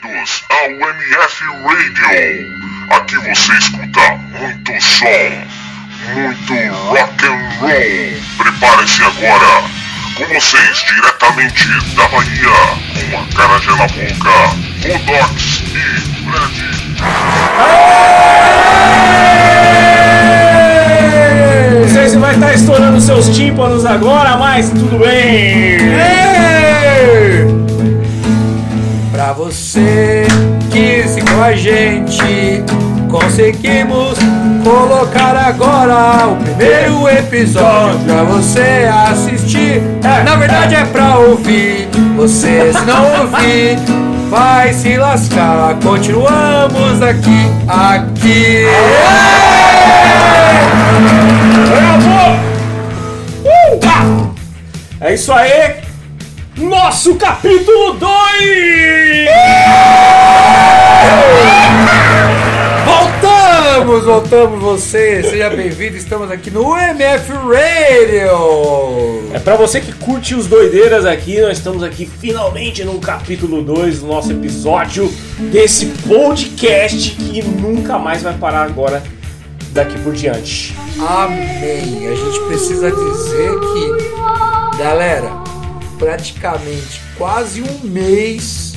bem-vindos ao MF Radio. Aqui você escuta muito som, muito rock and roll. Prepare-se agora. Com vocês, diretamente da Bahia, com a cara na boca, Rodox e Fred. Não sei se vai estar estourando seus tímpanos agora, mas tudo bem. Pra você que se com a gente, conseguimos colocar agora o primeiro episódio pra você assistir. Na verdade é pra ouvir. Você se não ouvir, vai se lascar. Continuamos aqui, aqui. Uh! É isso aí! Nosso capítulo 2! Voltamos, voltamos você, seja bem-vindo, estamos aqui no MF Radio! É pra você que curte os doideiras aqui, nós estamos aqui finalmente no capítulo 2 do nosso episódio desse podcast que nunca mais vai parar agora daqui por diante. Amém! A gente precisa dizer que, galera, praticamente quase um mês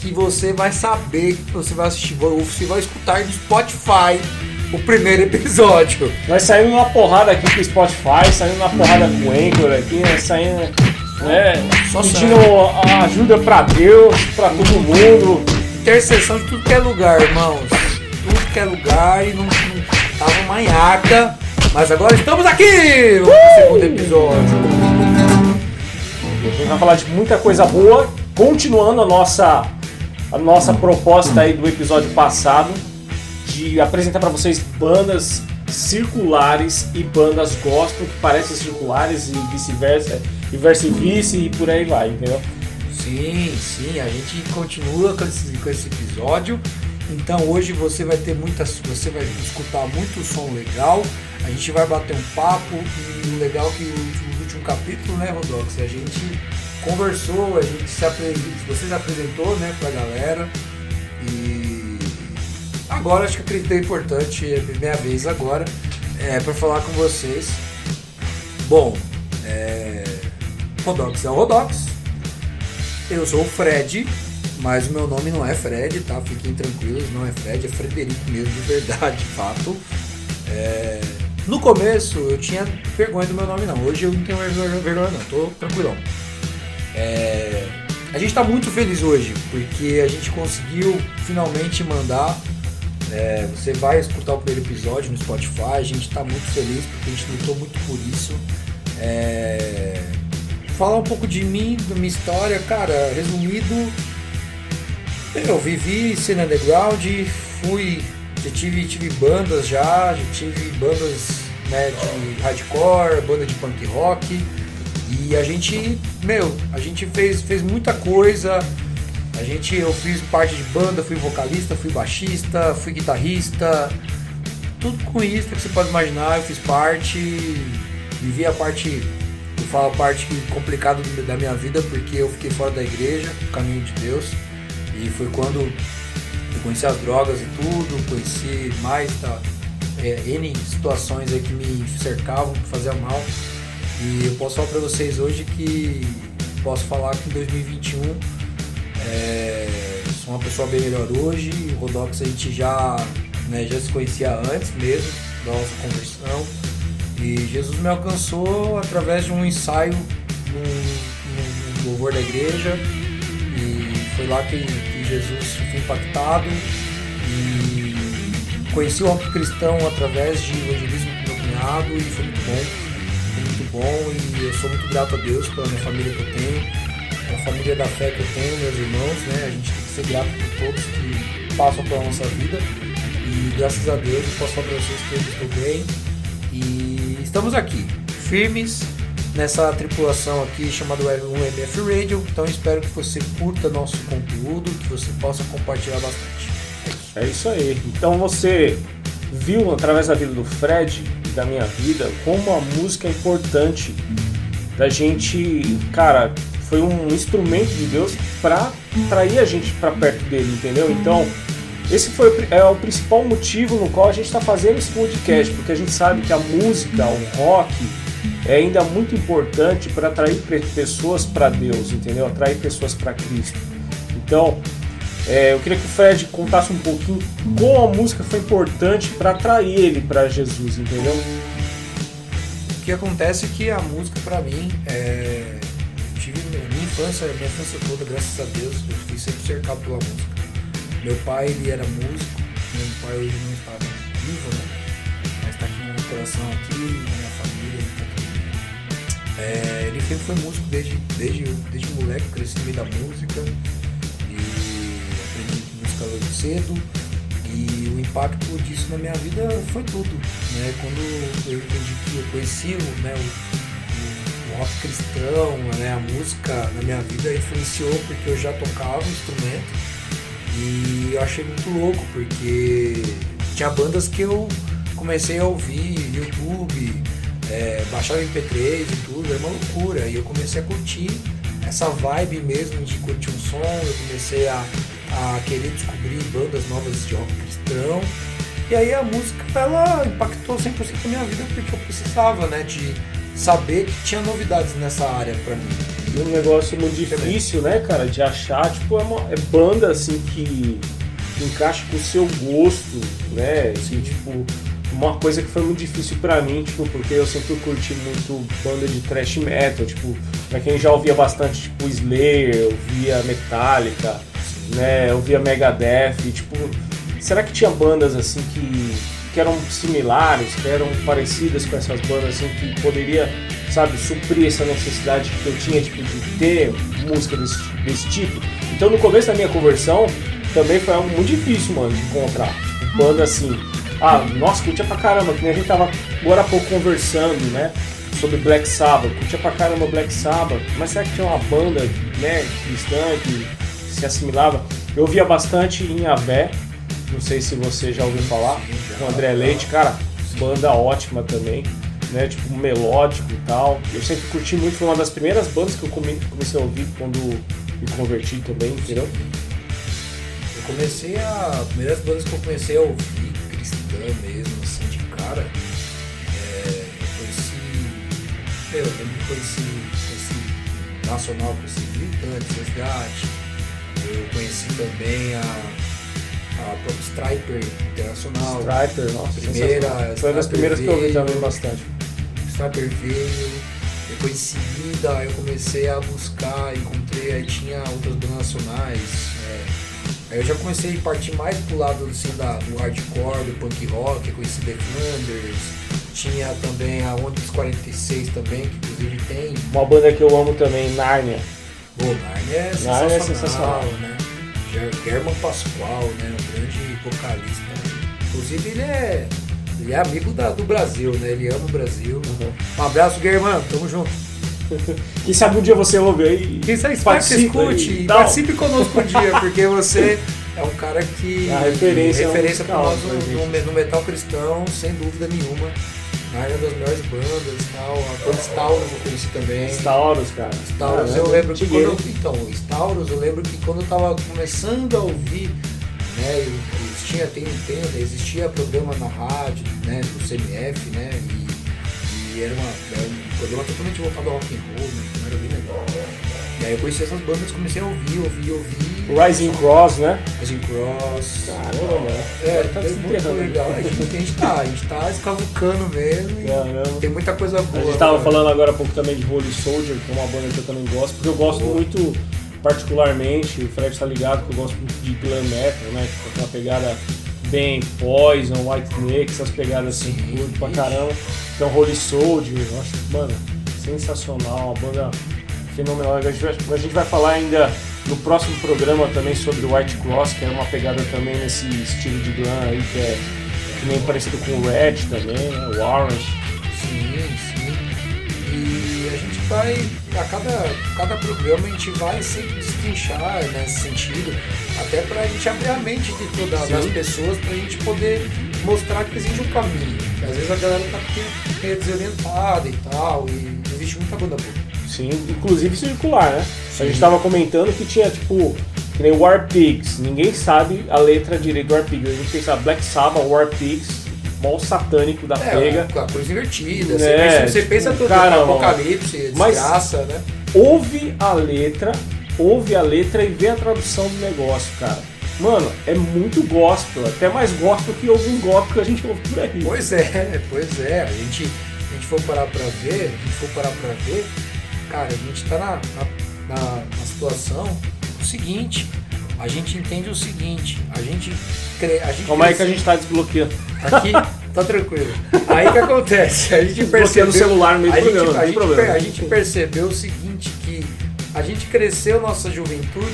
que você vai saber que você vai assistir, você vai escutar no Spotify o primeiro episódio. Nós saímos uma porrada aqui com o Spotify, saímos uma porrada com o Anchor aqui, né? Saindo, né? Só pedindo ajuda pra Deus, pra todo mundo. Intercessão de tudo que é lugar, irmãos. Tudo que é lugar e não, não tava manhaca. Mas agora estamos aqui no uh! segundo episódio. A gente vai falar de muita coisa boa, continuando a nossa, a nossa proposta aí do episódio passado de apresentar para vocês bandas circulares e bandas gospel que parecem circulares e vice-versa, e versa e vice e por aí vai, entendeu? Sim, sim, a gente continua com esse, com esse episódio. Então hoje você vai ter muitas, você vai escutar muito som legal. A gente vai bater um papo e o legal é que o último capítulo, né, Rodox? A gente conversou, a gente se apresentou, você se apresentou, né, pra galera. E agora acho que acredito que é importante, é a minha vez agora, é, para falar com vocês. Bom, é, Rodox é o Rodox. Eu sou o Fred, mas o meu nome não é Fred, tá? Fiquem tranquilos, não é Fred, é Frederico mesmo, de verdade, fato. É, no começo eu tinha vergonha do meu nome não, hoje eu não tenho vergonha não, tô tranquilão. É... A gente está muito feliz hoje, porque a gente conseguiu finalmente mandar. É, você vai escutar o primeiro episódio no Spotify, a gente está muito feliz porque a gente lutou muito por isso. É... Falar um pouco de mim, da minha história, cara, resumido, eu vivi cena underground, fui já tive, tive bandas já, já tive bandas né, de hardcore, banda de punk rock. E a gente, meu, a gente fez, fez muita coisa. A gente, eu fiz parte de banda, fui vocalista, fui baixista, fui guitarrista, tudo com isso que você pode imaginar, eu fiz parte, vivi a parte, eu falo a parte complicada da minha vida, porque eu fiquei fora da igreja, caminho de Deus, e foi quando eu conheci as drogas e tudo, conheci mais tá, é, N situações aí que me cercavam, que faziam mal. E eu posso falar para vocês hoje que posso falar que em 2021 é, sou uma pessoa bem melhor hoje. O Rodox a gente já, né, já se conhecia antes mesmo da nossa conversão. E Jesus me alcançou através de um ensaio no, louvor da igreja. E foi lá que Jesus fui impactado e conheci o rock cristão através de evangelismo com meu cunhado e foi muito bom. Foi muito bom e eu sou muito grato a Deus pela minha família que eu tenho, pela família da fé que eu tenho, meus irmãos, né? A gente tem que ser grato por todos que passam pela nossa vida. E graças a Deus eu posso falar para vocês que eu estou bem. E estamos aqui, firmes, nessa tripulação aqui chamada UMF Radio. Então espero que você curta nosso conteúdo, que você possa compartilhar bastante. É isso aí. Então você viu através da vida do Fred e da minha vida como a música é importante da gente, cara, foi um instrumento de Deus para atrair a gente para perto dele, entendeu? Então, esse foi é o principal motivo no qual a gente está fazendo esse podcast, porque a gente sabe que a música, o rock, é ainda muito importante para atrair pessoas para Deus, entendeu? Atrair pessoas para Cristo. Então, é, eu queria que o Fred contasse um pouquinho como a música foi importante para atrair ele para Jesus, entendeu? O que acontece é que a música para mim é... tive minha infância, minha infância toda, graças a Deus, eu fui sempre cercado pela música. Meu pai ele era músico, meu pai hoje não está vivo, né? Mas está aqui no meu coração aqui, minha é, ele sempre foi músico desde, desde, desde moleque, cresci no meio da música música cedo e o impacto disso na minha vida foi tudo. Né? Quando eu entendi que eu conheci né, o, o, rock cristão, né, a música na minha vida influenciou porque eu já tocava um instrumento e eu achei muito louco porque tinha bandas que eu comecei a ouvir, YouTube, é, baixava MP3 e tudo, era uma loucura. E eu comecei a curtir essa vibe mesmo de curtir um som, eu comecei a a querer descobrir bandas novas de rock cristão. E aí a música ela impactou 100% a minha vida porque eu precisava, né, de saber que tinha novidades nessa área para mim. E um negócio muito difícil, né, cara, de achar, tipo, é, uma, é banda assim que, que encaixa com o seu gosto, né? Assim, tipo, uma coisa que foi muito difícil para mim, tipo, porque eu sempre curti muito banda de thrash metal, tipo, pra quem já ouvia bastante, tipo, Slayer, ouvia Metallica, né? Eu via Megadeth, e, tipo, será que tinha bandas assim que, que eram similares, que eram parecidas com essas bandas assim que poderia, sabe, suprir essa necessidade que eu tinha tipo de ter música desse, desse tipo? Então no começo da minha conversão também foi algo muito difícil, mano, de encontrar banda assim. Ah, nossa, curtia pra caramba, que nem a gente tava agora há pouco conversando, né? Sobre Black Sabbath, curtia pra caramba Black Sabbath, mas será que tinha uma banda, né, cristã que se assimilava. Eu via bastante em Avé, não sei se você já ouviu falar, com André Leite, cara, banda ótima também, né? Tipo, melódico e tal. Eu sempre curti muito, foi uma das primeiras bandas que eu comecei a ouvir quando me converti também, entendeu? Eu comecei a. As primeiras bandas que eu comecei a ouvir, cristã mesmo, assim, de cara, é, eu conheci. Eu lembro que conheci, conheci Nacional, conheci Gritantes, Resgate, eu conheci também a, a própria Striper Internacional. Striper, nossa. Primeira, foi uma das primeiras veio, que eu ouvi também bastante. Striper veio, depois em seguida eu comecei a buscar, encontrei, aí tinha outras bandas nacionais. É, aí eu já comecei a partir mais pro lado assim, da, do hardcore, do punk rock, conheci The Flanders. Tinha também a Ônibus 46 também, que inclusive tem. Uma banda que eu amo também, Narnia. Pô, Narnia é sensacional, Narnia é sensacional. né? German Pascoal, né? Um grande vocalista. Inclusive ele é, ele é amigo da, do Brasil, né? Ele ama o Brasil. Uhum. Um abraço, German, tamo junto. Quem sabe um dia você ouve aí. Quem sabe participe, escute, participe conosco um dia, porque você é um cara que. A referência, referência é para nós no, no, no metal cristão, sem dúvida nenhuma. Ah, é uma das melhores bandas tal. A banda Stauros eu conheci também. Stauros, cara. Stauros, eu lembro que quando eu, Então, Stauros, eu lembro que quando eu tava começando a ouvir, né, existia, tem, tem, existia programa na rádio, né, do CMF, né, e, e era, uma, era um programa totalmente voltado ao rock and roll, né, então era bem legal. E aí eu conheci essas bandas, comecei a ouvir, ouvir, ouvir. Rising Cross, né? Rising Cross. Caramba, É, tá é muito legal. A gente, a gente tá, a gente tá escavucando mesmo. Caramba. Tem muita coisa boa. A gente tava falando agora há pouco também de Holy Soldier, que é uma banda que eu também gosto, porque eu gosto boa. muito, particularmente, o Fred tá ligado que eu gosto muito de glam metal, né? Com uma pegada bem Poison, White Snake, essas pegadas assim, curto pra caramba. Então Holy Soldier, eu acho, mano, sensacional, uma banda fenomenal. A gente, vai, a gente vai falar ainda no próximo programa também sobre o White Cross, que é uma pegada também nesse estilo de glam aí, que é que nem parecido com o Red também, né? O Orange. Sim, sim. A gente vai, a cada, cada programa a gente vai sempre destrinchar nesse sentido, até pra gente abrir a mente de todas as pessoas, pra gente poder mostrar que existe um caminho. Às vezes a galera tá meio desorientada e tal, e existe muita banda boa. Sim, inclusive circular, né? Sim. A gente estava comentando que tinha, tipo, Que nem War Pigs. Ninguém sabe a letra direito do War Pigs. A gente pensa Black Sabbath, War Pigs, mó satânico da É, pega. a coisa invertida. É, você pensa, você pensa tudo cara, no apocalipse, mas- desgraça, né? Ouve a letra, ouve a letra e vê a tradução do negócio, cara. Mano, é muito gospel, até mais gospel que alguns gospel que a gente ouve por aí. Pois é, pois é. A gente, a gente for parar pra ver, a gente for parar pra ver, cara, a gente tá na, na, na, na situação o seguinte. A gente entende o seguinte, a gente. cre- A gente Como é que a cresce- gente tá desbloqueando? Aqui, tá tranquilo. Aí que acontece? A gente percebeu. o celular no meio do gente, programa, não a, tem gente, problema. a gente percebeu o seguinte, que a gente cresceu nossa juventude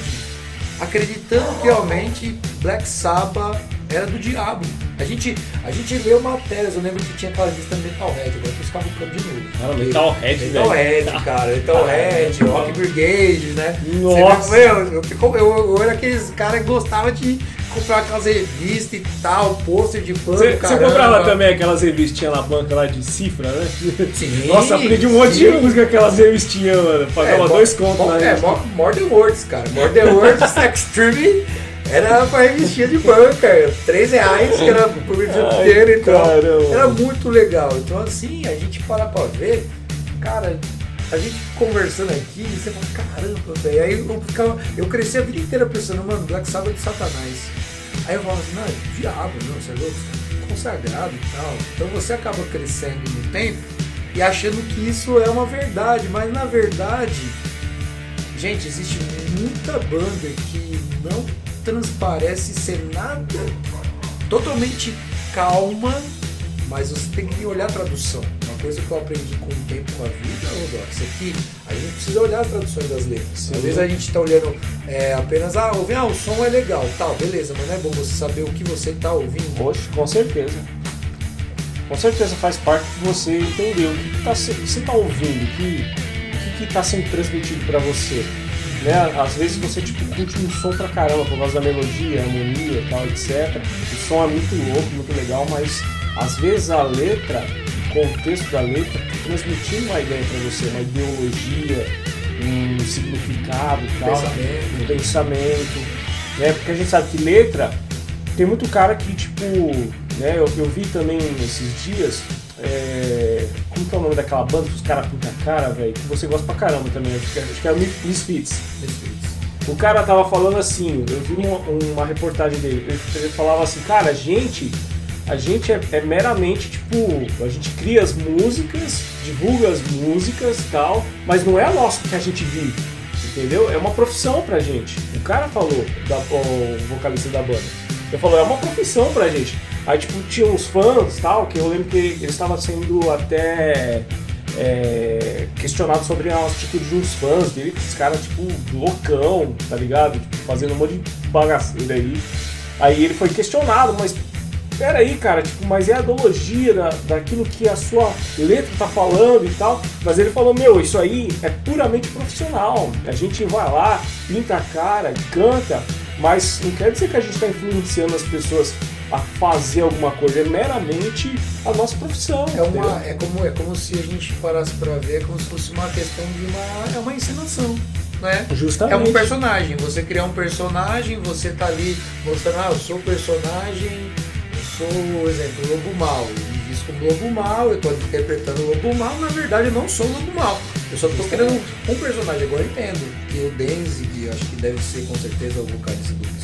acreditando que realmente Black Sabbath era do diabo. A gente, a gente leu matérias, eu lembro que tinha aquela lista Metalhead, agora eu ficava ficando de novo. Cara, Metalhead, velho. Metalhead, cara, Metalhead, Rock Brigade, né? Nossa. Vê, meu, eu, fico- eu, eu era aqueles caras que gostavam de comprar aquelas revistas e tal, pôster de pano, Você, você comprava também aquelas revistinhas na banca lá de cifra, né? Sim, Nossa, aprendi um monte de sim. música com aquelas revistinhas, mano. Pagava mo- dois contos na É, More Than Words, cara. More Than Words Extreme era pra revistinha de banca. Três reais, que era por inteira e tal. caramba. Era muito legal. Então, assim, a gente para pra ver, cara, a gente conversando aqui, você fala, caramba, velho. Aí eu, ficava, eu cresci a vida inteira pensando, mano, Black Sabbath é de Satanás. Aí eu falava assim, não, é diabo, não, você é louco, consagrado e tal. Então você acaba crescendo no tempo e achando que isso é uma verdade, mas na verdade, gente, existe muita banda que não transparece ser nada totalmente calma, mas você tem que olhar a tradução. Uma coisa que eu aprendi com o tempo com a vida, Doc, isso aqui, a gente precisa olhar as traduções das letras. Às vezes a gente está olhando é, apenas, ah, ouve, ah, o som é legal, tal, beleza, mas não é bom você saber o que você está ouvindo. Poxa, com certeza. Com certeza faz parte de você entender o que, que tá, que você está ouvindo, que o que está sendo transmitido para você. Né? Às vezes você tipo, curte um som pra caramba por causa da melodia, harmonia tal, etc. O som é muito louco, muito legal, mas às vezes a letra, o contexto da letra, tá transmitindo uma ideia para você, uma ideologia, um significado tal, Pensamento. um pensamento. Né? Porque a gente sabe que letra tem muito cara que, tipo, né, eu, eu vi também esses dias, é, como que é o nome daquela banda que os caras pintam a cara, velho, que você gosta pra caramba também, acho que, é- acho que é o Misfits. O cara tava falando assim, eu vi uma, uma reportagem dele, ele, falava assim, cara, a gente, a gente é, é meramente, tipo, a gente cria as músicas, divulga as músicas e tal, mas não é a nossa que a gente vive, entendeu? É uma profissão pra gente. O cara falou, da, o vocalista da banda, ele falou, é uma profissão pra gente. Aí, tipo, tinha uns fãs tal, que eu lembro que eles estavam sendo até é, questionado sobre a atitude de uns fãs dele, que os caras, tipo, loucão, tá ligado? Tipo, fazendo um monte de bagaceira aí. Aí ele foi questionado, mas peraí, cara, tipo, mas é a ideologia da, daquilo que a sua letra tá falando e tal. Mas ele falou, meu, isso aí é puramente profissional. A gente vai lá, pinta a cara, canta, mas não quer dizer que a gente está influenciando as pessoas a fazer alguma coisa, é meramente a nossa profissão. É, uma, é, como, é como se a gente parasse pra ver, é como se fosse uma questão de uma. É uma encenação, né? Justamente. É um personagem. Você criar um personagem, você tá ali mostrando, ah, eu sou o personagem, eu sou, por exemplo, o Lobo Mal. Me visto como Lobo Mal, eu tô interpretando o Lobo Mal, na verdade eu não sou o Lobo Mal. Eu só tô criando um personagem. Agora eu entendo que o Denzi, acho que deve ser com certeza o vocalista do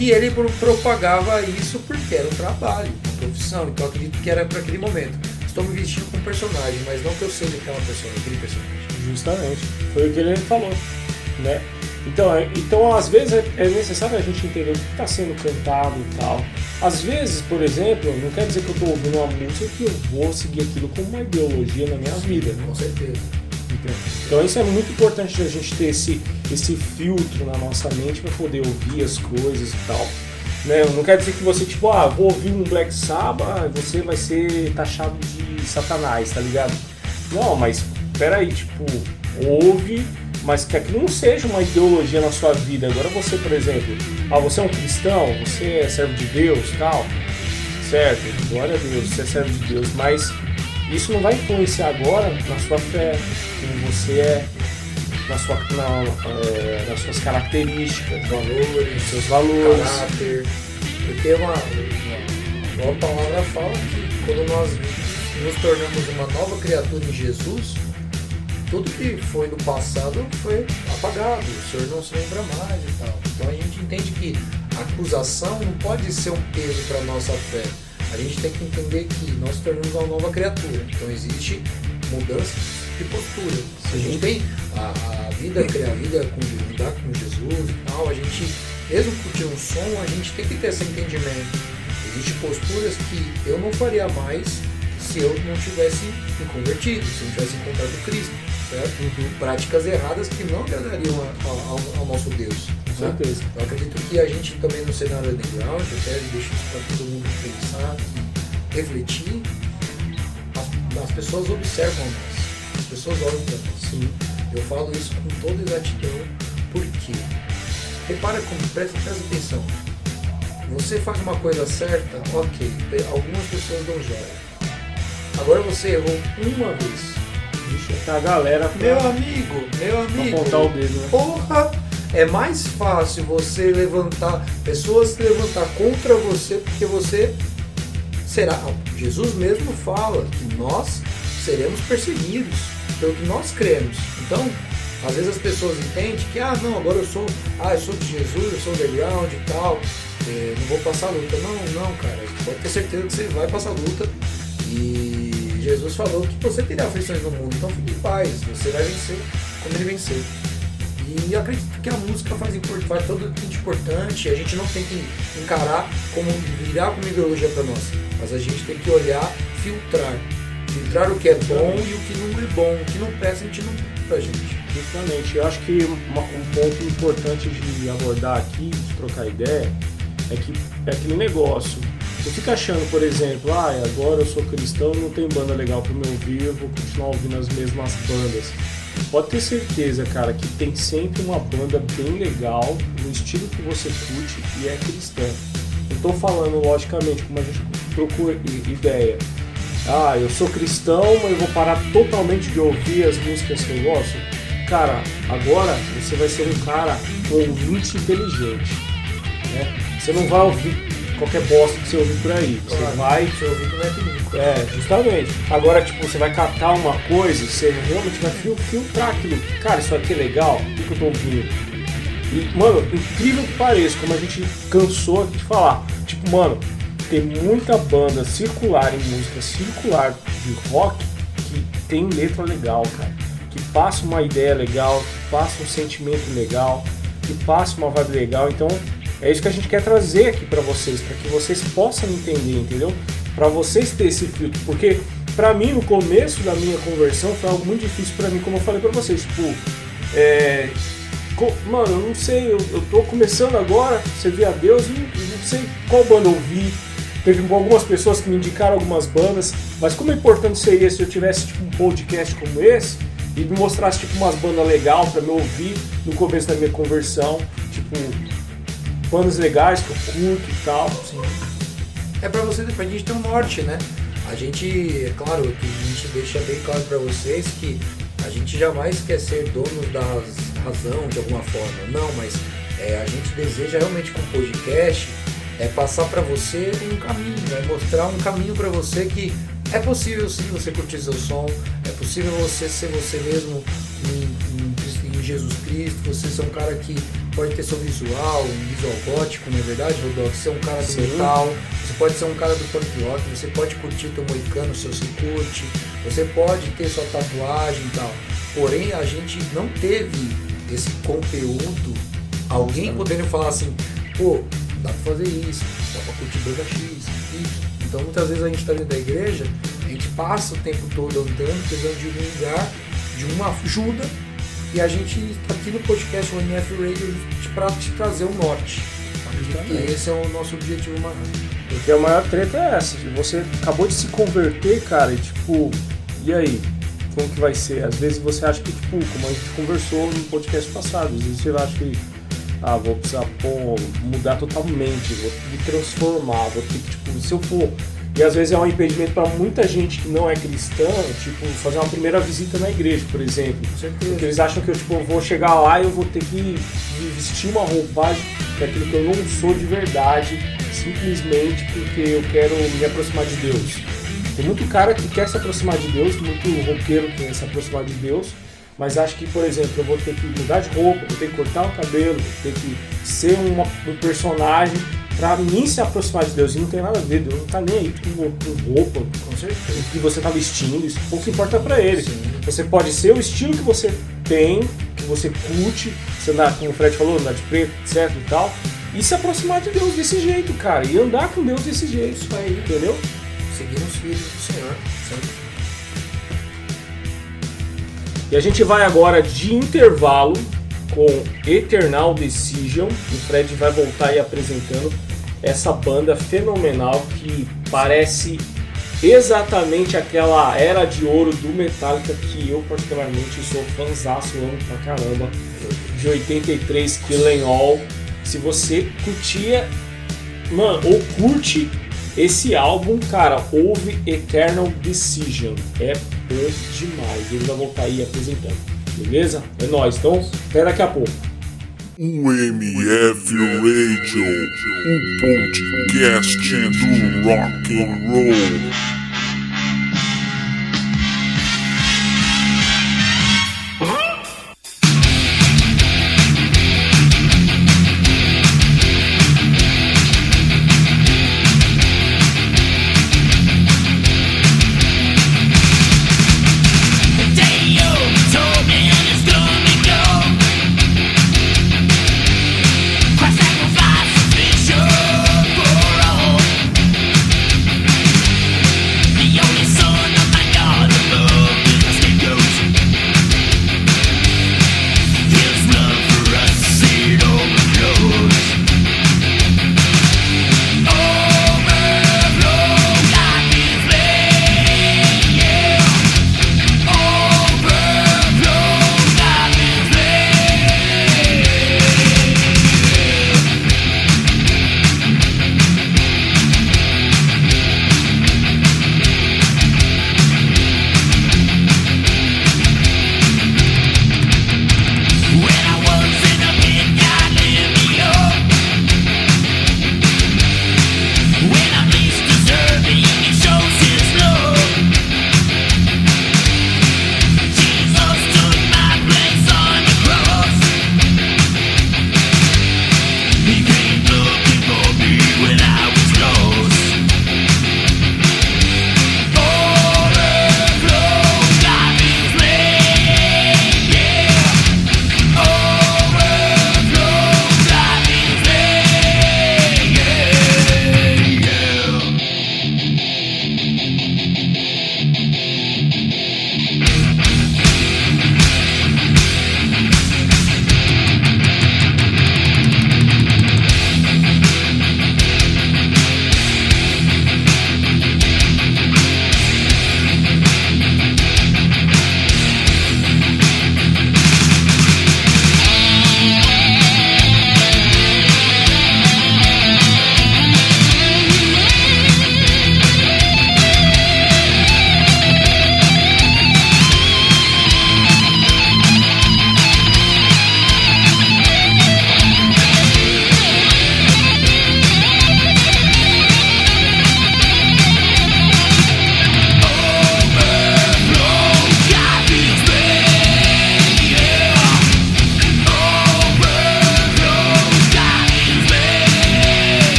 que ele pro- propagava isso porque era um trabalho, uma profissão. Então eu acredito que era para aquele momento. Estou me vestindo como personagem, mas não que eu seja aquela pessoa, aquele personagem. Justamente. Foi o que ele falou, né? Então, é- então às vezes é, é necessário a gente entender o que está sendo cantado e tal. Às vezes, por exemplo, não quer dizer que eu estou ouvindo uma música que eu vou seguir aquilo como uma ideologia na minha vida. Com certeza. Então isso é muito importante a gente ter esse, esse filtro na nossa mente para poder ouvir as coisas e tal. Né? Não quer dizer que você, tipo, ah, vou ouvir um Black Sabbath, você vai ser taxado de satanás, tá ligado? Não, mas peraí, tipo, ouve, mas que aquilo não seja uma ideologia na sua vida. Agora você, por exemplo, ah, você é um cristão, você é servo de Deus tal, certo? Glória a Deus, você é servo de Deus, mas isso não vai influenciar agora na sua fé, quem você é, na sua, na, é, nas suas características, valores, seus valores. caráter. Porque uma, uma, a palavra fala que quando nós nos tornamos uma nova criatura em Jesus, tudo que foi no passado foi apagado, o Senhor não se lembra mais e tal. Então a gente entende que a acusação não pode ser um peso para a nossa fé. A gente tem que entender que nós tornamos uma nova criatura. Então existe mudança de postura. A gente tem a, a vida, a vida com lidar com Jesus e tal, a gente, mesmo curtir um som, a gente tem que ter esse entendimento. Existem posturas que eu não faria mais se eu não tivesse me convertido, se eu não tivesse encontrado Cristo certo? Uhum. Práticas erradas que não agradariam ao, ao, nosso Deus. Com né? certeza. Eu acredito que a gente também no cenário underground, até deixo isso para todo mundo pensar e refletir, as, as, pessoas observam nós, as pessoas olham para nós. Sim. Eu falo isso com toda exatidão, porque repara como, presta, presta atenção. Você faz uma coisa certa, ok, algumas pessoas dão joia. Agora você errou uma vez, A galera Meu amigo, meu amigo. apontar o dedo, né? Porra! É mais fácil você levantar, pessoas se levantar contra você porque você será. Jesus mesmo fala que nós seremos perseguidos pelo que nós cremos. Então, às vezes as pessoas entendem que, ah, não, agora eu sou, ah, eu sou de Jesus, eu sou underground e tal, é, não vou passar luta. Não, não, cara, pode ter certeza que você vai passar luta Jesus falou que você terá aflições no mundo, então fique em paz, você vai vencer como ele venceu. E acredito que a música faz, faz todo importante, a gente não tem que encarar como virar como ideologia para nós, mas a gente tem que olhar, filtrar. Filtrar o que é bom e o que não é bom, o que não presta a gente não pra gente. Justamente, eu acho que um ponto importante de abordar aqui, de trocar ideia, é que é aquele negócio eu fico achando, por exemplo, ah, agora eu sou cristão, não tem banda legal para me ouvir, eu vou continuar ouvindo as mesmas bandas. Pode ter certeza, cara, que tem sempre uma banda bem legal, no estilo que você curte e é cristã. Não estou falando, logicamente, como a gente procura ideia. Ah, eu sou cristão, mas eu vou parar totalmente de ouvir as músicas que eu gosto. Cara, agora você vai ser um cara ouvinte inteligente. Né? Você não vai ouvir qualquer bosta que você ouvir por aí. Você claro, vai. Você ouvir não é perigo. É, justamente. Agora, tipo, você vai catar uma coisa, você realmente vai filtrar aquilo. Cara, isso aqui é legal, o que, que eu tô ouvindo? E, mano, incrível que pareça, como a gente cansou de falar. Tipo, mano, tem muita banda circular em música circular de rock que tem letra legal, cara. Que passa uma ideia legal, que passa um sentimento legal, que passa uma vibe legal. Então, é isso que a gente quer trazer aqui para vocês, para que vocês possam entender, entendeu? Para vocês ter esse filtro, porque para mim no começo da minha conversão foi algo muito difícil para mim, como eu falei para vocês, tipo, é, mano, eu não sei, eu, eu tô começando agora, servir a Deus, não, não sei qual banda ouvir. Teve algumas pessoas que me indicaram algumas bandas, mas como é importante seria se eu tivesse tipo, um podcast como esse e me mostrasse tipo umas bandas legal para me ouvir no começo da minha conversão, tipo bandas legais que eu curto e tal. Assim. É pra você, pra gente ter um norte, né? A gente, é claro, que a gente deixa bem claro para vocês que a gente jamais quer ser dono da razão de alguma forma. Não, mas é, a gente deseja realmente com o podcast é passar para você um caminho, é mostrar um caminho para você que é possível sim você curtir seu som, é possível você ser você mesmo em, em, em Jesus Cristo, você ser um cara que pode ter seu visual, um visual gótico, não é verdade, Rodolfo? Você é um cara do Sim. metal, você pode ser um cara do punk rock, você pode curtir teu moicano se você curte, você pode ter sua tatuagem e tal. Porém, a gente não teve esse conteúdo, alguém podendo falar assim, pô, dá pra fazer isso, dá pra curtir banda X, isso. Então muitas vezes a gente tá dentro da igreja, a gente passa o tempo todo andando, precisando de um lugar, de uma ajuda e a gente está aqui no podcast o NF Radio para te trazer o norte. E esse é o nosso objetivo maior. Porque a maior treta é essa. Você acabou de se converter, cara, e tipo, e aí? Como que vai ser? Às vezes você acha que, tipo, como a gente conversou no podcast passado, às vezes você acha que ah, vou precisar pô, mudar totalmente, vou me transformar, vou ter que, tipo, se eu for E às vezes é um impedimento para muita gente que não é cristã, tipo, fazer uma primeira visita na igreja, por exemplo. Porque eles acham que eu tipo, vou chegar lá e eu vou ter que vestir uma roupagem daquilo que eu não sou de verdade, simplesmente porque eu quero me aproximar de Deus. Tem muito cara que quer se aproximar de Deus, muito roqueiro que quer se aproximar de Deus, mas acho que, por exemplo, eu vou ter que mudar de roupa, vou ter que cortar o cabelo, vou ter que ser uma, um personagem para mim se aproximar de Deus. E não tem nada a ver, Deus não tá nem aí com, com roupa, com certeza, o que você tá vestindo, isso pouco importa para ele. Sim. Você pode ser o estilo que você tem, que você curte, você andar, como o Fred falou, andar de preto, etc e tal, e se aproximar de Deus desse jeito, cara, e andar com Deus desse jeito, isso aí, entendeu? Seguir os filhos do Senhor, certo? E a gente vai agora de intervalo com Eternal Decision. O Fred vai voltar aí apresentando essa banda fenomenal que parece exatamente aquela era de ouro do Metallica que eu particularmente sou fãzaço, amo pra caramba, de 83 Killing All. Se você curtia, mano, ou curte esse álbum, cara, ouve Eternal Decision. É bom demais. Ele vai voltar aí apresentando. Beleza? É nóis. Então, até daqui a pouco. O MF Radio, o podcast do rock and roll.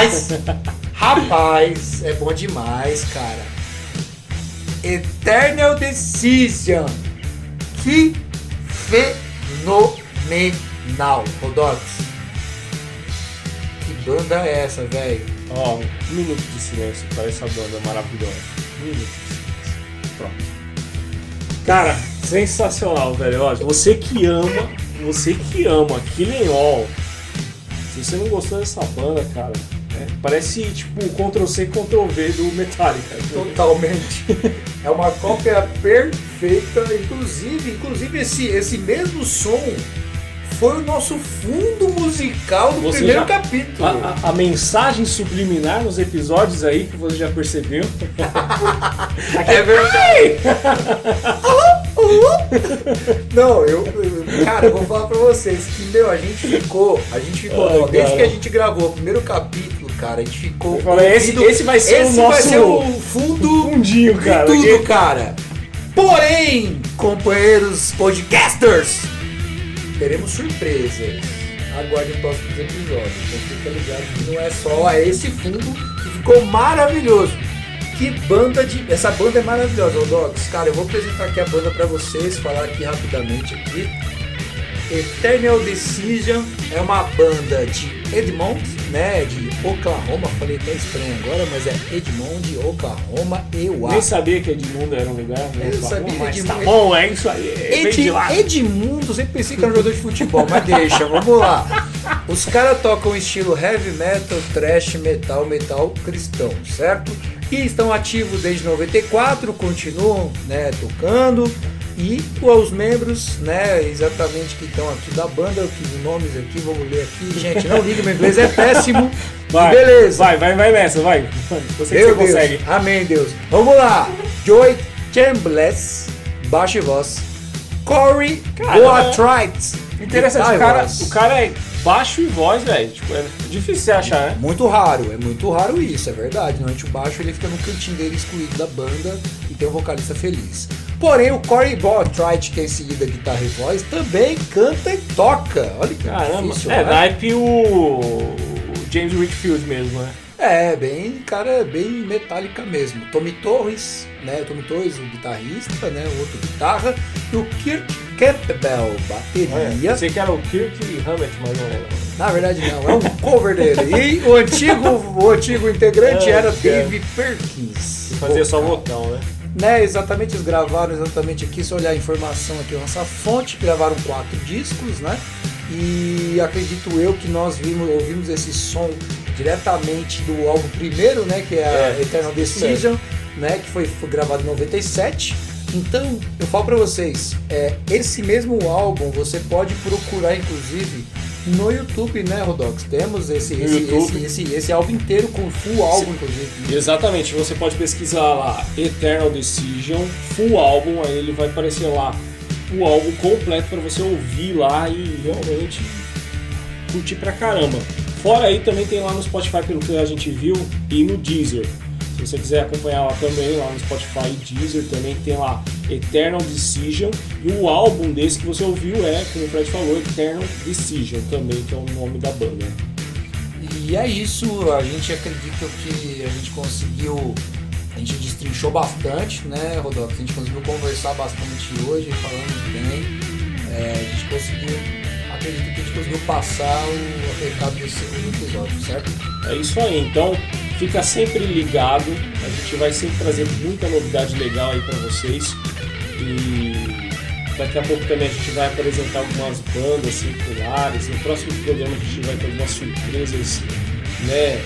Demais! Rapaz, é bom demais, cara. Eternal Decision. Que fenomenal, Rodox. Que banda é essa, velho? Ó, um minuto de silêncio para essa banda maravilhosa. Um minuto de silêncio. Pronto. Cara, sensacional, velho. Ó, você que ama, você que ama Killing All. Se você não gostou dessa banda, cara, parece tipo Ctrl C, Ctrl V do Metallica. Totalmente. É uma cópia perfeita, inclusive, inclusive esse, esse mesmo som foi o nosso fundo musical do Você primeiro já- capítulo. A, a- a mensagem subliminar nos episódios aí que você já percebeu. É verdade. Não, eu, eu- cara, eu vou falar pra vocês que, meu, a gente ficou, a gente ficou, Ai, desde cara. que a gente gravou o primeiro capítulo, cara, a gente ficou. Eu falei, esse- esse vai ser o esse vai nosso ser o fundo Fundinho, de cara. tudo, que- cara. Porém, companheiros podcasters, teremos surpresas. Aguardem os próximos episódios. Então fica ligado que não é só esse fundo que ficou maravilhoso. Que banda de. Essa banda é maravilhosa, ô Dogs. Cara, eu vou apresentar aqui a banda pra vocês, falar aqui rapidamente aqui. Eternal Decision é uma banda de Edmond, né? De Oklahoma. Falei até estranho agora, mas é Edmond, Oklahoma, EUA. Nem sabia que Edmundo era um lugar. né? Eu sabia mas Edmundo- tá bom, é isso aí. Vem Ed, de. Edmundo, sempre pensei que era um jogador de futebol, mas deixa, vamos lá. Os caras tocam estilo heavy metal, thrash metal, metal cristão, certo? E estão ativos desde 94, continuam né, tocando. E os membros, né, exatamente que estão aqui da banda, que os nomes aqui, vamos ler aqui. Gente, não liga, meu inglês é péssimo. Vai, Beleza. Vai, vai, vai nessa, vai. Você você Deus. consegue. Amém, Deus. Vamos lá. Joy Chambliss, baixo e voz. Corey Boatright. Interessante, o cara, voz. o cara é baixo e voz, velho. Tipo, é difícil você achar, né? Muito raro, é muito raro isso, é verdade. Normalmente o baixo ele fica no cantinho dele excluído da banda e tem um vocalista feliz. Porém, o Corey Boatright, que é em seguida guitarra e voz, também canta e toca. Olha que Caramba. difícil, é, né? naipe o, o James Whitfield mesmo, né? É, bem, cara, bem metálica mesmo. Tommy Torres, né? Tommy Torres, o guitarrista, né? O outro guitarra. E o Kirk Campbell, bateria. Sei que era o Kirk Hammett, mas não era. Na verdade não, é um cover dele. E o antigo, o antigo integrante É, era cara. Dave Perkins. Fazia só vocal. vocal, né? Né, exatamente, eles gravaram exatamente aqui, se olhar a informação aqui nossa fonte, gravaram quatro discos, né? E acredito eu que nós vimos, ouvimos esse som diretamente do álbum primeiro, né? Que é a É, Eternal Decision, né? Que foi, foi gravado em 97. Então, eu falo pra vocês, é, esse mesmo álbum você pode procurar, inclusive, no YouTube, né, Rodox? Temos esse, esse, esse, esse, esse álbum inteiro com full álbum, inclusive. Exatamente, você pode pesquisar lá Eternal Decision, full álbum, aí ele vai aparecer lá o álbum completo para você ouvir lá e realmente curtir pra caramba. Fora aí também tem lá no Spotify, pelo que a gente viu, e no Deezer. Se você quiser acompanhar lá também, lá no Spotify e Deezer também tem lá Eternal Decision. E o álbum desse que você ouviu é, como o Fred falou, Eternal Decision também, que é o nome da banda. E é isso, a gente acredita que a gente conseguiu, a gente destrinchou bastante, né, Rodolfo? A gente conseguiu conversar bastante hoje, falando bem. É, a gente conseguiu, acredito que a gente conseguiu passar o recado desse segundo episódio, certo? É isso aí, então fica sempre ligado, a gente vai sempre trazer muita novidade legal aí pra vocês e daqui a pouco também a gente vai apresentar algumas bandas circulares, no próximo programa a gente vai ter algumas surpresas, né,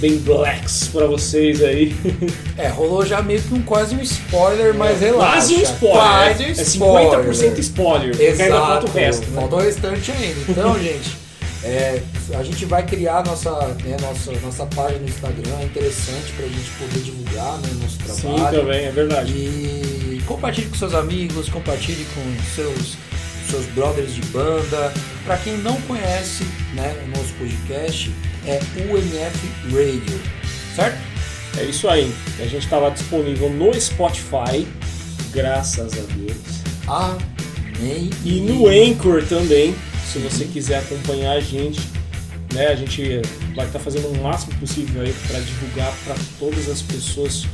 bem blacks pra vocês aí. É, rolou já meio que um, quase um spoiler, mas relaxa. Quase um spoiler, Quase um é, é spoiler. 50% spoiler, porque ainda Exato, falta o resto. né? falta o restante ainda. Então, gente, é, a gente vai criar nossa, né, nossa, nossa página no Instagram, é interessante pra gente poder divulgar né, nosso Sim, trabalho. também, é verdade. E compartilhe com seus amigos, compartilhe com seus, seus brothers de banda. Pra quem não conhece né, o nosso podcast, é UMF Radio, certo? É isso aí, a gente tá lá disponível no Spotify, graças a Deus. Amém. E no Anchor também, se você quiser acompanhar a gente, Né? A gente vai estar fazendo o máximo possível aí para divulgar para todas as pessoas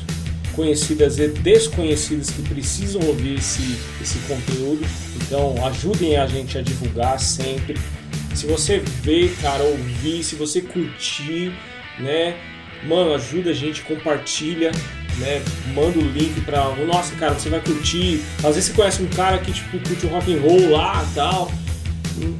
conhecidas e desconhecidas que precisam ouvir esse, esse conteúdo. Então ajudem a gente a divulgar sempre. Se você ver, cara, ouvir, se você curtir, né? Mano, ajuda a gente, compartilha, né? Manda o link pra. Nossa, cara, você vai curtir. Às vezes você conhece um cara que tipo, curte o rock and roll lá tal.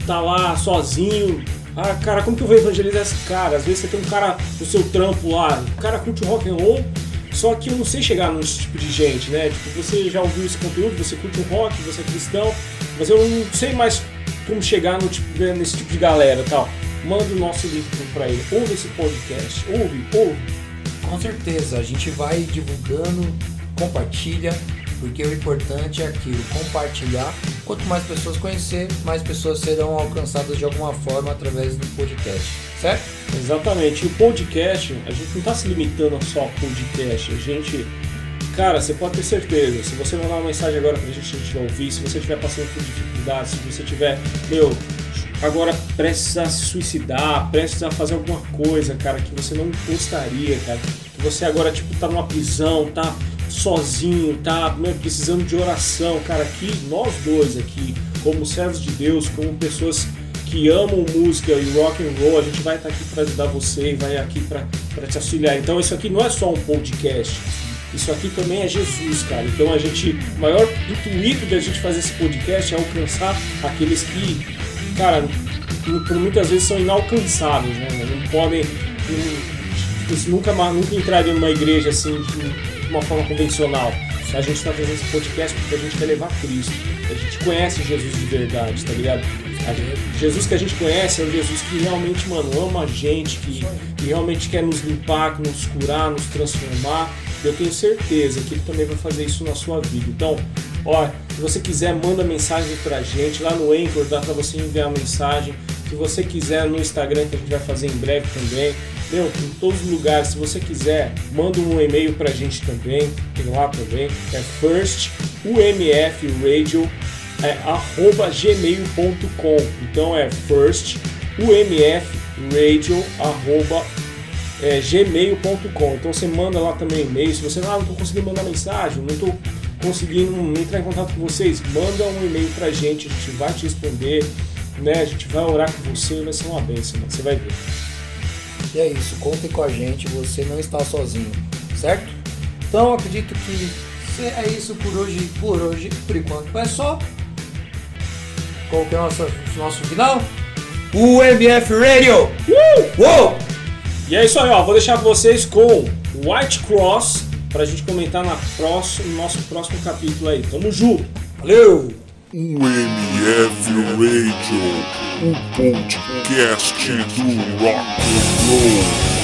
Tá lá sozinho. Ah, cara, como que eu vou evangelizar esse cara? Às vezes você tem um cara no seu trampo lá, o cara curte rock and roll, só que eu não sei chegar nesse tipo de gente, né? Tipo, você já ouviu esse conteúdo, você curte o rock, você é cristão, mas eu não sei mais como chegar tipo, né, nesse tipo de galera tal. Manda o nosso link para ele. Ouve esse podcast. Ouve, ouve. Com certeza, a gente vai divulgando, compartilha, porque o importante é aquilo, compartilhar. Quanto mais pessoas conhecer, mais pessoas serão alcançadas de alguma forma através do podcast, certo? Exatamente. E o podcast, a gente não está se limitando só podcast. A gente, cara, você pode ter certeza. Se você mandar uma mensagem agora pra gente, a gente vai ouvir. Se você estiver passando por dificuldades, se você tiver, meu, agora prestes a se suicidar, prestes a fazer alguma coisa, cara, que você não gostaria, cara. Que você agora, tipo, tá numa prisão, tá sozinho, tá né, precisando de oração, cara, aqui, nós dois aqui, como servos de Deus, como pessoas que amam música e rock and roll, a gente vai estar tá aqui para ajudar você e vai aqui para te auxiliar. Então isso aqui não é só um podcast, isso aqui também é Jesus, cara. Então a gente, o maior intuito da gente fazer esse podcast é alcançar aqueles que, cara, por muitas vezes são inalcançáveis, né? Não podem, não, nunca, nunca entrariam numa igreja assim de uma forma convencional. A gente está fazendo esse podcast porque a gente quer levar Cristo. A gente conhece Jesus de verdade, tá ligado? Jesus que a gente conhece é um Jesus que realmente, mano, ama a gente, que, que realmente quer nos limpar, nos curar, nos transformar. Eu tenho certeza que ele também vai fazer isso na sua vida. Então, ó, se você quiser, manda mensagem pra gente. Lá no Anchor dá pra você enviar mensagem. Se você quiser no Instagram, que a gente vai fazer em breve também. Meu, em todos os lugares, se você quiser, manda um e-mail pra gente também. Tem lá também. É first umfradio é arroba gmail.com. Então é first umfradio arroba é, gmail.com. Então você manda lá também e-mail. Se você ah, não estou conseguindo mandar mensagem, não estou conseguindo entrar em contato com vocês, manda um e-mail pra gente, a gente vai te responder, né? A gente vai orar com você, vai ser uma bênção, você vai ver. E é isso, contem com a gente, você não está sozinho, certo? Então acredito que é isso por hoje, por hoje, por enquanto é só. Qual que é o nosso, nosso final? O MF Radio! Uh! Uou! E é isso aí, ó. Vou deixar vocês com White Cross pra gente comentar na próximo, no nosso próximo capítulo aí. Tamo junto! Valeu! O MF Radio, o podcast do rock and roll.